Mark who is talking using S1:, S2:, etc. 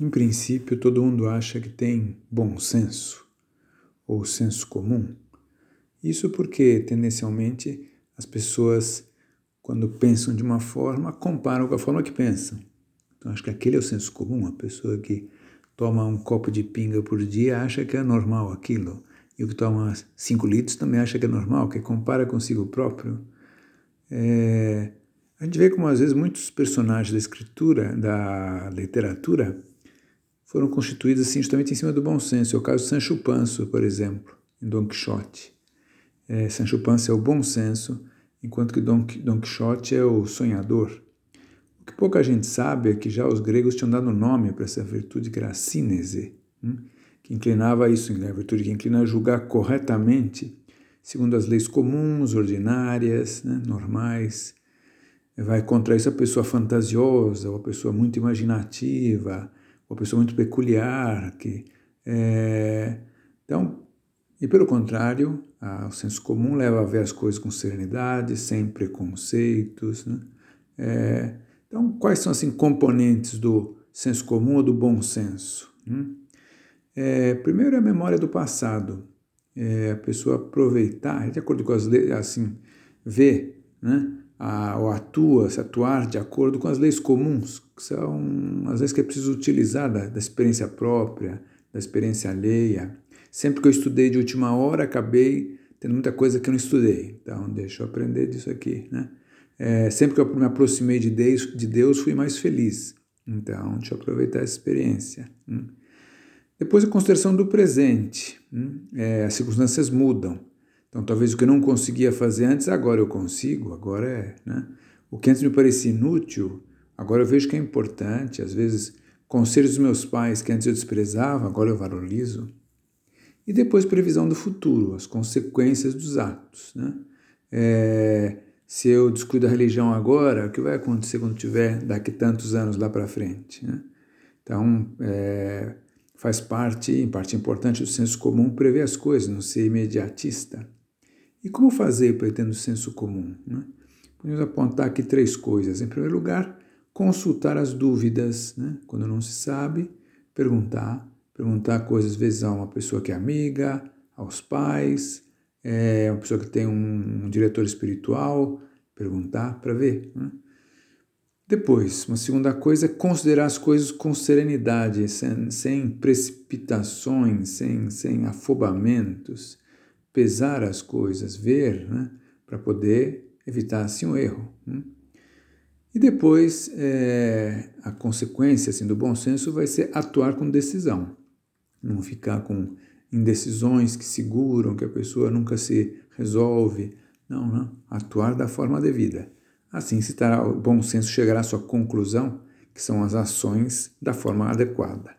S1: Em princípio, todo mundo acha que tem bom senso ou senso comum. Isso porque, tendencialmente, as pessoas, quando pensam de uma forma, comparam com a forma que pensam. Então, acho que aquele é o senso comum. A pessoa que toma um copo de pinga por dia acha que é normal aquilo. E o que toma cinco litros também acha que é normal, que compara consigo próprio. É, a gente vê como, às vezes, muitos personagens da escritura, da literatura, foram constituídas assim, justamente em cima do bom senso. É o caso de Sancho Panza, por exemplo, em Don Quixote. É, Sancho Panza é o bom senso, enquanto que Don, Don Quixote é o sonhador. O que pouca gente sabe é que já os gregos tinham dado nome para essa virtude que era a sínese, hum? que inclinava isso, a virtude que inclina a julgar corretamente, segundo as leis comuns, ordinárias, né, normais. Vai contra isso a pessoa fantasiosa, ou a pessoa muito imaginativa, uma pessoa muito peculiar, que é, então, e pelo contrário, a, o senso comum leva a ver as coisas com serenidade, sem preconceitos, né? É, então, quais são assim componentes do senso comum ou do bom senso? É, primeiro é a memória do passado, é a pessoa aproveitar, de acordo com as leis, assim, ver, né? A, ou atua, se atuar de acordo com as leis comuns, que são as leis que é preciso utilizar da, da experiência própria, da experiência alheia. Sempre que eu estudei de última hora, acabei tendo muita coisa que eu não estudei. Então, deixa eu aprender disso aqui, né? É, sempre que eu me aproximei de Deus, de Deus, fui mais feliz. Então, deixa eu aproveitar essa experiência. Hum. Depois, a consideração do presente. Hum. É, as circunstâncias mudam. Então, talvez o que eu não conseguia fazer antes, agora eu consigo, agora é. Né? O que antes me parecia inútil, agora eu vejo que é importante. Às vezes, conselhos dos meus pais que antes eu desprezava, agora eu valorizo. E depois, previsão do futuro, as consequências dos atos. Né? É, se eu descuido da religião agora, o que vai acontecer quando tiver daqui tantos anos lá para frente? Né? Então, é, faz parte, em parte importante, do senso comum prever as coisas, não ser imediatista. E como fazer para ter no senso comum? Né? Podemos apontar aqui três coisas. Em primeiro lugar, consultar as dúvidas. Né? Quando não se sabe, perguntar. Perguntar coisas, às vezes, a uma pessoa que é amiga, aos pais, é, uma pessoa que tem um, um diretor espiritual, perguntar para ver. Né? Depois, uma segunda coisa é considerar as coisas com serenidade, sem, sem precipitações, sem, sem afobamentos pesar as coisas, ver, né, para poder evitar assim um erro. Né? E depois, é, a consequência assim, do bom senso vai ser atuar com decisão, não ficar com indecisões que seguram, que a pessoa nunca se resolve. Não, não. Atuar da forma devida. Assim, se o bom senso chegará à sua conclusão, que são as ações da forma adequada.